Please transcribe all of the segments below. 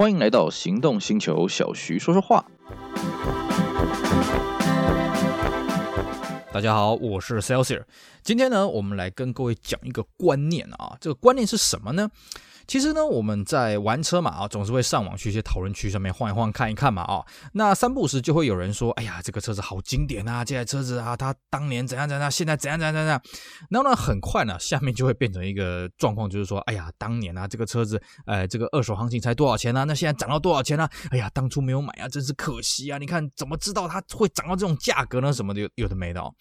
欢迎来到行动星球，小徐说说话。大家好，我是 Celsius。今天呢，我们来跟各位讲一个观念啊，这个观念是什么呢？其实呢，我们在玩车嘛啊，总是会上网去一些讨论区上面晃一晃看一看嘛啊。那三不时就会有人说：“哎呀，这个车子好经典啊！这台车子啊，它当年怎样怎样，现在怎样怎样怎样。”然后呢，很快呢，下面就会变成一个状况，就是说：“哎呀，当年啊，这个车子，呃，这个二手行情才多少钱啊？那现在涨到多少钱啊？哎呀，当初没有买啊，真是可惜啊！你看怎么知道它会涨到这种价格呢？什么的有有的没的哦。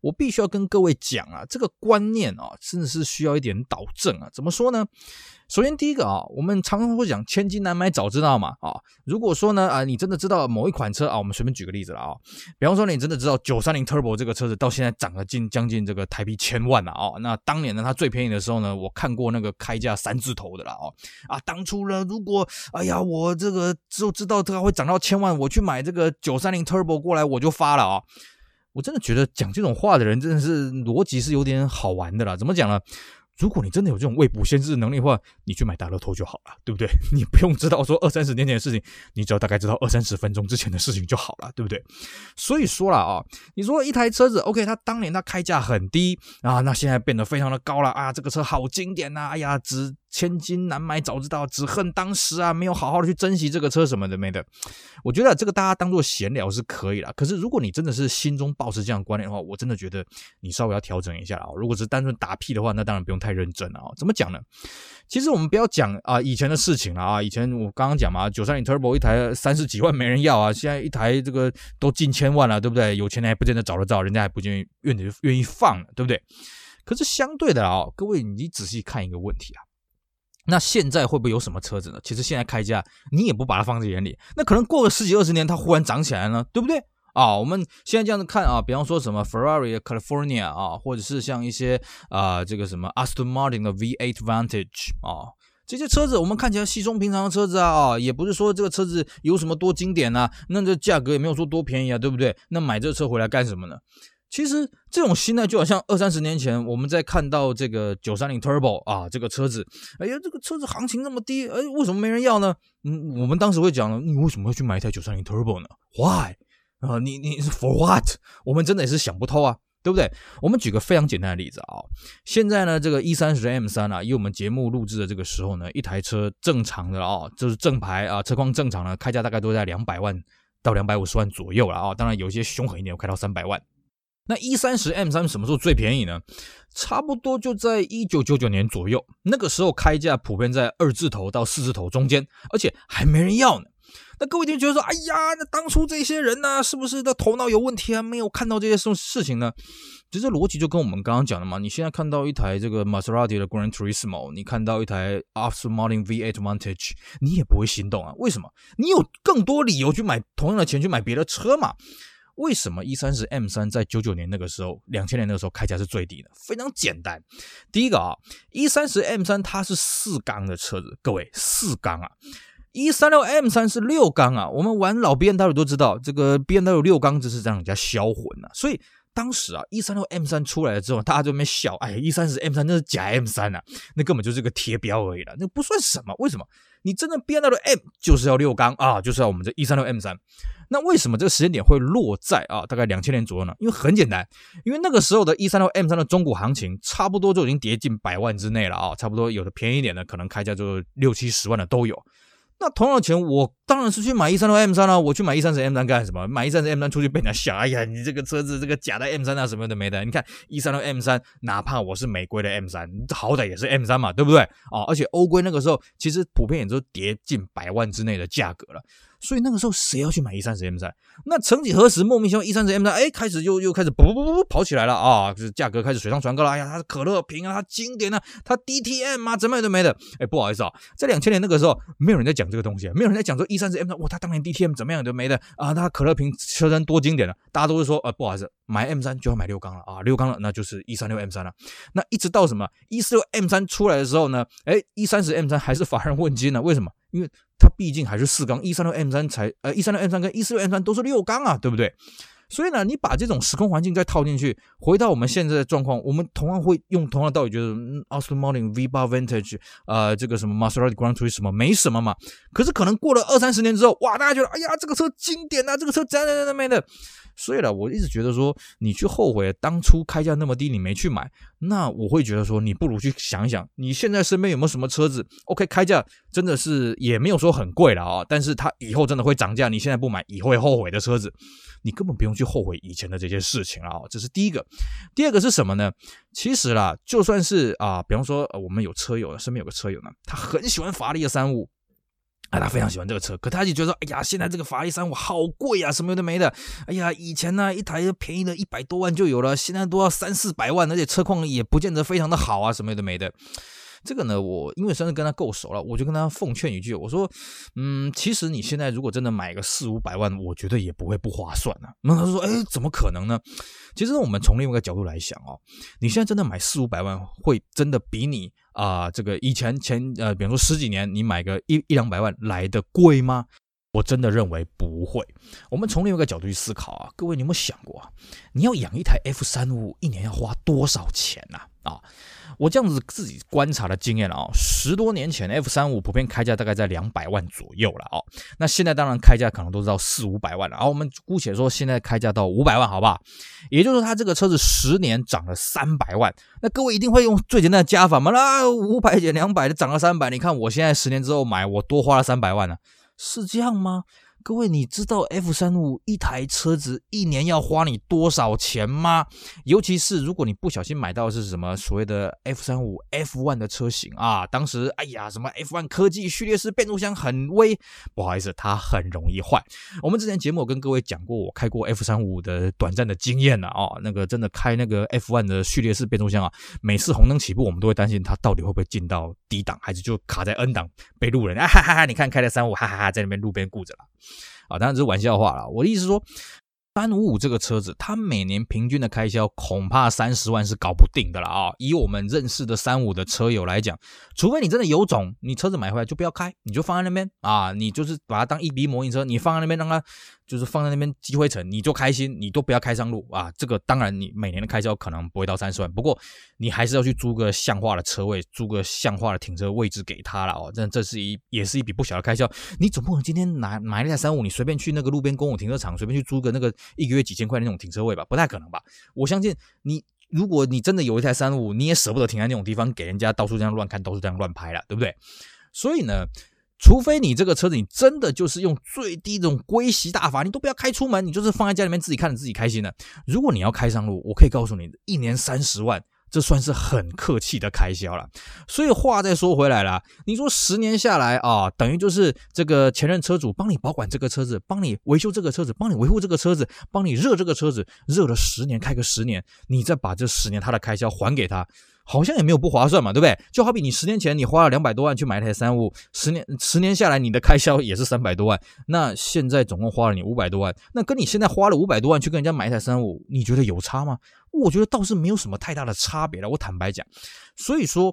我必须要跟各位讲啊，这个观念啊，真的是需要一点导正啊。怎么说呢？首先，第一个啊，我们常常会讲“千金难买早知道”嘛啊。如果说呢啊，你真的知道某一款车啊，我们随便举个例子了啊，比方说你真的知道九三零 Turbo 这个车子到现在涨了近将近这个台币千万了啊。那当年呢，它最便宜的时候呢，我看过那个开价三字头的了啊啊。当初呢，如果哎呀，我这个就知道它会涨到千万，我去买这个九三零 Turbo 过来，我就发了啊。我真的觉得讲这种话的人真的是逻辑是有点好玩的啦。怎么讲呢？如果你真的有这种未卜先知的能力的话，你去买大乐透就好了，对不对？你不用知道说二三十年前的事情，你只要大概知道二三十分钟之前的事情就好了，对不对？所以说了啊，你说一台车子，OK，它当年它开价很低啊，那现在变得非常的高了啊，这个车好经典呐，哎呀，值。千金难买早知道，只恨当时啊没有好好的去珍惜这个车什么的没的。我觉得这个大家当做闲聊是可以啦。可是如果你真的是心中抱持这样观念的话，我真的觉得你稍微要调整一下啊。如果是单纯打屁的话，那当然不用太认真了啊。怎么讲呢？其实我们不要讲啊以前的事情了啊。以前我刚刚讲嘛，九三零 Turbo 一台三十几万没人要啊，现在一台这个都近千万了，对不对？有钱人还不见得找得到，人家还不愿意愿意愿意放，对不对？可是相对的啊，各位你仔细看一个问题啊。那现在会不会有什么车子呢？其实现在开价你也不把它放在眼里，那可能过个十几二十年，它忽然涨起来了，对不对？啊，我们现在这样子看啊，比方说什么 Ferrari California 啊，或者是像一些啊这个什么 Aston Martin 的 V8 Vantage 啊，这些车子我们看起来稀松平常的车子啊，啊，也不是说这个车子有什么多经典啊，那这价格也没有说多便宜啊，对不对？那买这车回来干什么呢？其实这种心态就好像二三十年前我们在看到这个九三零 Turbo 啊，这个车子，哎呀，这个车子行情那么低，哎，为什么没人要呢？嗯，我们当时会讲呢，你为什么要去买一台九三零 Turbo 呢？Why？啊，你你是 For what？我们真的也是想不透啊，对不对？我们举个非常简单的例子啊，现在呢，这个 E 三十 M 三啊，以我们节目录制的这个时候呢，一台车正常的啊，就是正牌啊，车况正常的，开价大概都在两百万到两百五十万左右了啊，当然有一些凶狠一点，有开到三百万。那 E 三十 M 三什么时候最便宜呢？差不多就在一九九九年左右，那个时候开价普遍在二字头到四字头中间，而且还没人要呢。那各位就觉得说，哎呀，那当初这些人呢、是不是的头脑有问题啊？没有看到这些事事情呢？其实逻辑就跟我们刚刚讲的嘛。你现在看到一台这个 Maserati 的 Gran Turismo，你看到一台 Aston Martin V8 Vantage，你也不会心动啊？为什么？你有更多理由去买同样的钱去买别的车嘛？为什么 E 三十 M 三在九九年那个时候，两千年那个时候开价是最低的？非常简单，第一个啊，E 三十 M 三它是四缸的车子，各位四缸啊，E 三六 M 三是六缸啊。我们玩老 BMW 都知道，这个 BMW 六缸这是让人家销魂啊。所以当时啊，E 三六 M 三出来了之后，大家就没笑，哎，E 三十 M 三那是假 M 三啊，那根本就是个贴标而已了，那不算什么。为什么？你真正 BMW M 就是要六缸啊，就是要我们这一三六 M 三。那为什么这个时间点会落在啊大概两千年左右呢？因为很简单，因为那个时候的一三六 M 三的中古行情差不多就已经跌近百万之内了啊，差不多有的便宜一点的可能开价就六七十万的都有。那同样的钱，我当然是去买一三六 M 三了。我去买一三十 M 三干什么？买一三十 M 三出去被人家笑，哎呀，你这个车子这个假的 M 三啊什么都没的。你看一三六 M 三，哪怕我是美规的 M 三，好歹也是 M 三嘛，对不对？啊，而且欧规那个时候其实普遍也都跌近百万之内的价格了。所以那个时候谁要去买 E 三十 M 三？那曾几何时，莫名其妙 E 三十 M 三，哎，开始又又开始噗噗噗噗跑起来了啊！就是价格开始水涨船高了。哎呀，它是可乐瓶啊，它经典啊，它 DTM 啊，怎么样都没的。哎，不好意思啊，在两千年那个时候，没有人在讲这个东西，没有人在讲说 E 三十 M 三，哇，它当年 DTM 怎么样都没的啊，它可乐瓶车身多经典了，大家都会说，呃，不好意思，买 M 三就要买六缸了啊，六缸了，那就是 E 三六 M 三了。那一直到什么 E 四六 M 三出来的时候呢？哎，E 三十 M 三还是乏人问津呢？为什么？因为毕竟还是四缸，E 三六 M 三才呃，E 三六 M 三跟 E 四六 M 三都是六缸啊，对不对？所以呢，你把这种时空环境再套进去，回到我们现在的状况，我们同样会用同样的道理，觉得 Aston Martin V 八 Vantage，呃，这个什么 Maserati Grand Touring 什么没什么嘛。可是可能过了二三十年之后，哇，大家觉得，哎呀，这个车经典呐，这个车怎样怎样怎样的。所以呢，我一直觉得说，你去后悔当初开价那么低，你没去买，那我会觉得说，你不如去想一想，你现在身边有没有什么车子？OK，开价真的是也没有说很贵了啊，但是它以后真的会涨价，你现在不买，以后会后悔的车子，你根本不用去后悔以前的这些事情了啊。这是第一个，第二个是什么呢？其实啦，就算是啊，比方说我们有车友，身边有个车友呢，他很喜欢法拉利的三五。啊，他非常喜欢这个车，可他就觉得说，哎呀，现在这个法拉利三五好贵啊，什么有的没的。哎呀，以前呢，一台便宜的一百多万就有了，现在都要三四百万，而且车况也不见得非常的好啊，什么有的没的。这个呢，我因为算是跟他够熟了，我就跟他奉劝一句，我说，嗯，其实你现在如果真的买个四五百万，我觉得也不会不划算啊。那他说，哎，怎么可能呢？其实我们从另外一个角度来想哦，你现在真的买四五百万，会真的比你啊、这个以前前呃，比方说十几年你买个一一两百万来的贵吗？我真的认为不会。我们从另外一个角度去思考啊，各位你有没有想过啊？你要养一台 F 三五，一年要花多少钱呢？啊？啊我这样子自己观察的经验了啊，十多年前 F 三五普遍开价大概在两百万左右了啊，那现在当然开价可能都是到四五百万了，然后我们姑且说现在开价到五百万，好不好？也就是说，它这个车子十年涨了三百万，那各位一定会用最简单的加法嘛？那五百减两百的涨了三百，你看我现在十年之后买，我多花了三百万呢，是这样吗？各位，你知道 F 三五一台车子一年要花你多少钱吗？尤其是如果你不小心买到是什么所谓的 F 三五 F one 的车型啊，当时哎呀，什么 F one 科技序列式变速箱很威，不好意思，它很容易坏。我们之前节目有跟各位讲过，我开过 F 三五的短暂的经验了啊，那个真的开那个 F one 的序列式变速箱啊，每次红灯起步，我们都会担心它到底会不会进到 D 档，还是就卡在 N 档被路人啊哈哈哈，你看开的三五哈哈哈在那边路边顾着了。啊，当然这是玩笑话了。我的意思说，三五五这个车子，它每年平均的开销恐怕三十万是搞不定的了啊！以我们认识的三五的车友来讲，除非你真的有种，你车子买回来就不要开，你就放在那边啊，你就是把它当一笔模型车，你放在那边让它。就是放在那边积灰尘，你就开心，你都不要开上路啊！这个当然，你每年的开销可能不会到三十万，不过你还是要去租个像话的车位，租个像话的停车位置给他了哦。这这是一也是一笔不小的开销。你总不能今天拿买一台三五，你随便去那个路边公共停车场随便去租个那个一个月几千块那种停车位吧？不太可能吧？我相信你，如果你真的有一台三五，你也舍不得停在那种地方，给人家到处这样乱看，到处这样乱拍了，对不对？所以呢。除非你这个车子，你真的就是用最低这种龟息大法，你都不要开出门，你就是放在家里面自己看着自己开心的。如果你要开上路，我可以告诉你，一年三十万，这算是很客气的开销了。所以话再说回来了，你说十年下来啊，等于就是这个前任车主帮你保管这个车子，帮你维修这个车子，帮你维护这个车子，帮你热这个车子，热了十年，开个十年，你再把这十年他的开销还给他。好像也没有不划算嘛，对不对？就好比你十年前你花了两百多万去买一台三五，十年十年下来你的开销也是三百多万，那现在总共花了你五百多万，那跟你现在花了五百多万去跟人家买一台三五，你觉得有差吗？我觉得倒是没有什么太大的差别了。我坦白讲，所以说。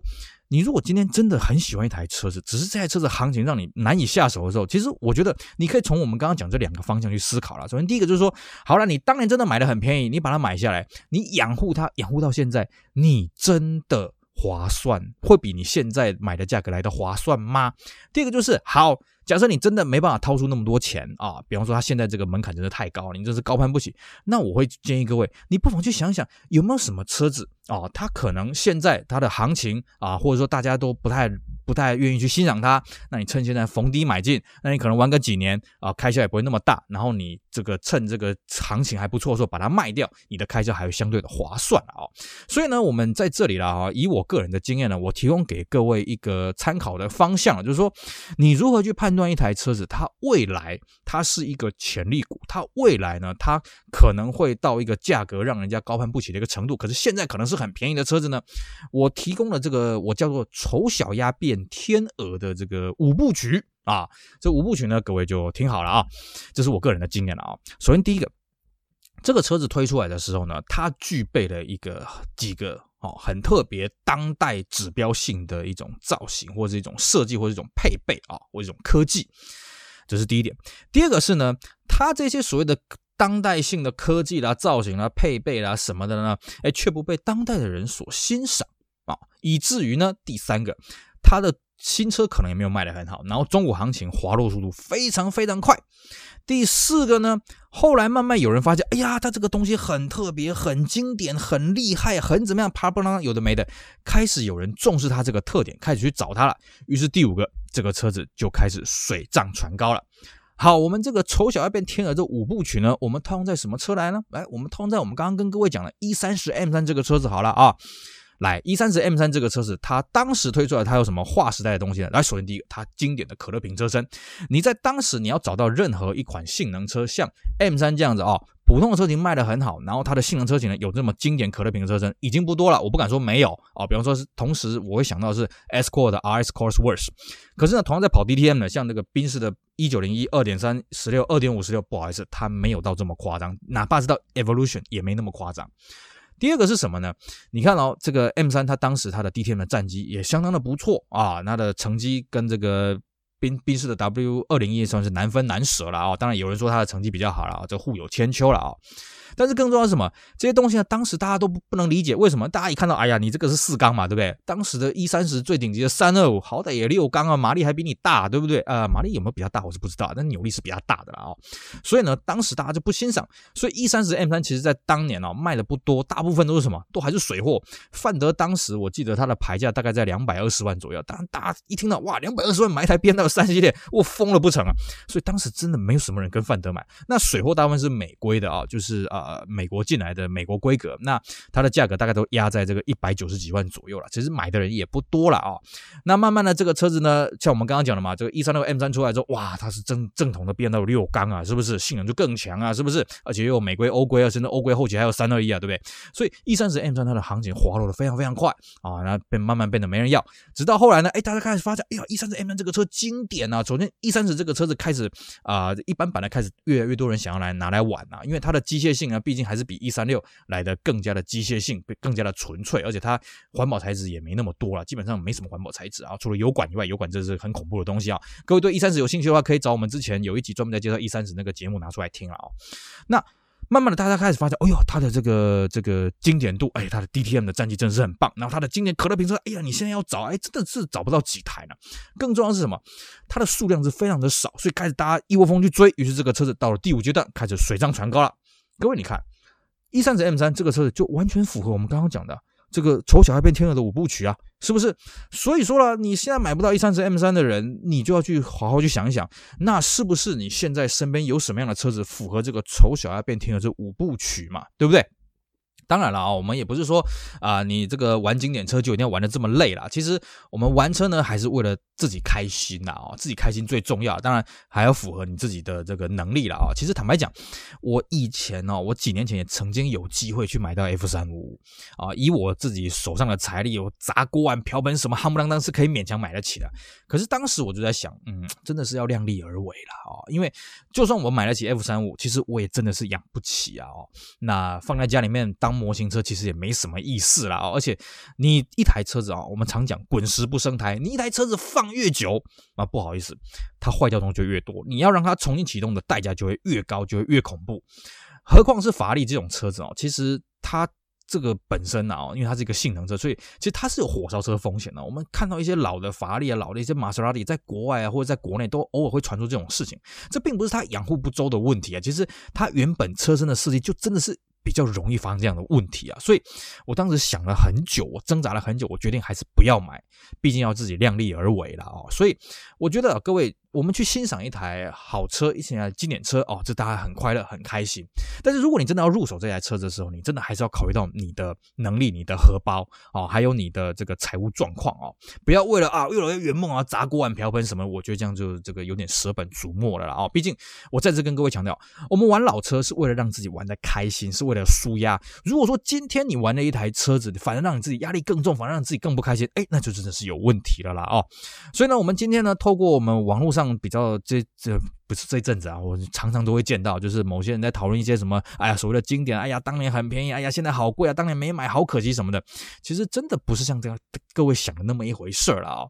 你如果今天真的很喜欢一台车子，只是这台车子行情让你难以下手的时候，其实我觉得你可以从我们刚刚讲这两个方向去思考了。首先，第一个就是说，好了，你当年真的买的很便宜，你把它买下来，你养护它，养护到现在，你真的划算，会比你现在买的价格来的划算吗？第二个就是好。假设你真的没办法掏出那么多钱啊，比方说他现在这个门槛真的太高了，你真是高攀不起。那我会建议各位，你不妨去想想有没有什么车子啊，它可能现在它的行情啊，或者说大家都不太。不太愿意去欣赏它，那你趁现在逢低买进，那你可能玩个几年啊，开销也不会那么大。然后你这个趁这个行情还不错的时候把它卖掉，你的开销还会相对的划算啊。所以呢，我们在这里了啊，以我个人的经验呢，我提供给各位一个参考的方向，就是说你如何去判断一台车子，它未来它是一个潜力股，它未来呢，它可能会到一个价格让人家高攀不起的一个程度，可是现在可能是很便宜的车子呢。我提供了这个我叫做丑小鸭变天鹅的这个五部曲啊，这五部曲呢，各位就听好了啊，这是我个人的经验了啊。首先第一个，这个车子推出来的时候呢，它具备了一个几个哦很特别、当代指标性的一种造型，或者是一种设计，或者一种配备啊，或一种科技，这是第一点。第二个是呢，它这些所谓的。当代性的科技啦、造型啦、配备啦什么的呢，哎，却不被当代的人所欣赏啊，以至于呢，第三个，它的新车可能也没有卖得很好，然后中古行情滑落速度非常非常快。第四个呢，后来慢慢有人发现，哎呀，它这个东西很特别、很经典、很厉害、很怎么样，啪啪啦，有的没的，开始有人重视它这个特点，开始去找它了。于是第五个，这个车子就开始水涨船高了。好，我们这个丑小鸭变天鹅这五部曲呢，我们套用在什么车来呢？来，我们套用在我们刚刚跟各位讲的 E 三十 M 三这个车子好了啊。来，E30 M3 这个车子，它当时推出来，它有什么划时代的东西呢？来，首先第一个，它经典的可乐瓶车身。你在当时你要找到任何一款性能车，像 M3 这样子啊、哦，普通的车型卖得很好，然后它的性能车型呢有这么经典可乐瓶的车身，已经不多了。我不敢说没有啊、哦，比方说是同时我会想到是 Escort 的 RS Cosworth，可是呢，同样在跑 DTM 的，像那个宾士的1901 2.3 16 2.5 16，不好意思，它没有到这么夸张，哪怕是到 Evolution 也没那么夸张。第二个是什么呢？你看哦，这个 M 三它当时它的 DTM 战机也相当的不错啊，它的成绩跟这个宾宾士的 W 二零一算是难分难舍了啊。当然有人说它的成绩比较好了啊，这互有千秋了啊。但是更重要的是什么？这些东西呢，当时大家都不不能理解，为什么？大家一看到，哎呀，你这个是四缸嘛，对不对？当时的一三十最顶级的三二五，好歹也六缸啊，马力还比你大，对不对？呃，马力有没有比较大，我是不知道，但扭力是比较大的了啊、哦。所以呢，当时大家就不欣赏。所以一三十 M 三其实在当年哦卖的不多，大部分都是什么？都还是水货。范德当时我记得它的牌价大概在两百二十万左右。当然，大家一听到哇，两百二十万买一台 BMW 三系列，我疯了不成啊？所以当时真的没有什么人跟范德买。那水货大部分是美规的啊、哦，就是呃美国进来。的美国规格，那它的价格大概都压在这个一百九十几万左右了。其实买的人也不多了啊、那慢慢的，这个车子呢，像我们刚刚讲的嘛，这个 E36 M3 出来之后，哇，它是正正统的 BMW 六缸啊，是不是？性能就更强啊，是不是？而且又有美规、欧规啊，甚至欧规后期还有三二一啊，对不对？所以 E30 M3 它的行情滑落的非常非常快啊，然后变慢慢变得没人要。直到后来呢，哎，大家开始发现，哎呀，E30 M3 这个车经典啊。首先，E30 这个车子开始啊、一般版的开始越来越多人想要来拿来玩啊，因为它的机械性啊，毕竟还是比 E 三六来的更加的机械性，更加的纯粹，而且它环保材质也没那么多了，基本上没什么环保材质啊，除了油管以外，油管这是很恐怖的东西啊。各位对 E 三十有兴趣的话，可以找我们之前有一集专门在介绍 E 三十那个节目拿出来听了啊。那慢慢的，大家开始发现，哎呦，它的这个这个经典度，哎，它的 DTM 的战绩真的是很棒。然后它的经典可乐瓶车，哎呀，你现在要找，哎，真的是找不到几台呢。更重要是什么？它的数量是非常的少，所以开始大家一窝蜂去追，于是这个车子到了第五阶段，开始水涨船高了。各位，你看。，E 三十 M 三这个车子就完全符合我们刚刚讲的这个丑小鸭变天鹅的五部曲啊，是不是？所以说了，你现在买不到 E 三十 M 三的人，你就要去好好去想一想，那是不是你现在身边有什么样的车子符合这个丑小鸭变天鹅这五部曲嘛？对不对？当然了啊，我们也不是说啊，你这个玩经典车就一定要玩的这么累啦。其实我们玩车呢，还是为了自己开心呐啊，自己开心最重要。当然还要符合你自己的这个能力了啊。其实坦白讲，我以前哦，我几年前也曾经有机会去买到 F 三五五啊，以我自己手上的财力，有砸锅碗瓢盆什么夯不啷当是可以勉强买得起的。可是当时我就在想，嗯，真的是要量力而为了啊，因为就算我买得起 F 三五，其实我也真的是养不起啊哦。那放在家里面当。模型车其实也没什么意思啦，而且你一台车子啊，我们常讲滚石不生胎，你一台车子放越久啊，不好意思，它坏掉东西就越多，你要让它重新启动的代价就会越高，就会越恐怖。何况是法拉利这种车子哦，其实它这个本身啊，因为它是一个性能车，所以其实它是有火烧车风险的。我们看到一些老的法拉利啊，老的一些玛莎拉蒂，在国外啊或者在国内都偶尔会传出这种事情，这并不是它养护不周的问题啊，其实它原本车身的设计就真的是。比较容易发生这样的问题啊，所以我当时想了很久，我挣扎了很久，我决定还是不要买，毕竟要自己量力而为了哦。所以我觉得各位。我们去欣赏一台好车，一台经典车哦，这大家很快乐、很开心。但是如果你真的要入手这台车子的时候，你真的还是要考虑到你的能力、你的荷包哦，还有你的这个财务状况哦。不要为了啊，为了圆梦啊，砸锅碗瓢盆什么，我觉得这样就这个有点舍本逐末了啦哦。毕竟我再次跟各位强调，我们玩老车是为了让自己玩的开心，是为了舒压。如果说今天你玩了一台车子，反而让你自己压力更重，反而让自己更不开心，哎，那就真的是有问题了啦哦。所以呢，我们今天呢，透过我们网络上。比较这这不是这阵子啊，我常常都会见到，就是某些人在讨论一些什么，哎呀，所谓的经典，哎呀，当年很便宜，哎呀，现在好贵啊，当年没买好可惜什么的。其实真的不是像这样各位想的那么一回事了啊、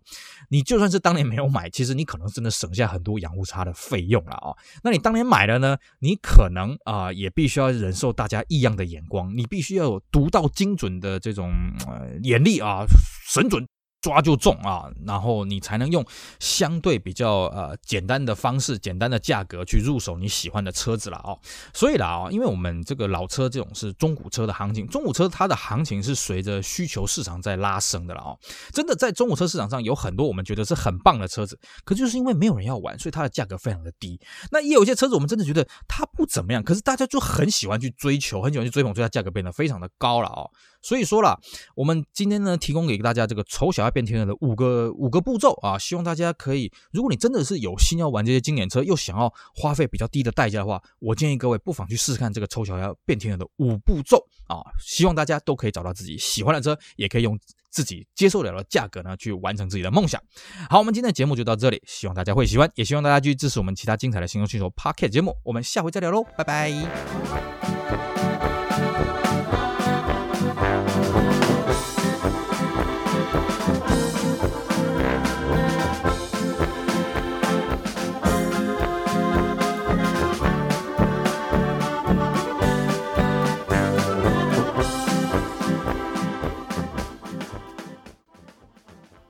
你就算是当年没有买，其实你可能真的省下很多养护差的费用了啊、那你当年买了呢，你可能啊、也必须要忍受大家异样的眼光，你必须要有独到精准的这种呃眼力啊，神准。抓就中啊，然后你才能用相对比较呃简单的方式、简单的价格去入手你喜欢的车子了哦。所以啦啊，因为我们这个老车这种是中古车的行情，中古车它的行情是随着需求市场在拉升的了哦。真的在中古车市场上有很多我们觉得是很棒的车子，可就是因为没有人要玩，所以它的价格非常的低。那也有一些车子我们真的觉得它不怎么样，可是大家就很喜欢去追求，很喜欢去追捧，所以它价格变得非常的高了哦。所以说啦，我们今天呢提供给大家这个丑小鸭变天鹅的五个五个步骤啊，希望大家可以，如果你真的是有心要玩这些经典车，又想要花费比较低的代价的话，我建议各位不妨去试试看这个丑小鸭变天鹅的五步骤啊，希望大家都可以找到自己喜欢的车，也可以用自己接受了的价格呢去完成自己的梦想。好，我们今天的节目就到这里，希望大家会喜欢，也希望大家继续支持我们其他精彩的行动星球 Podcast 节目，我们下回再聊喽，拜拜。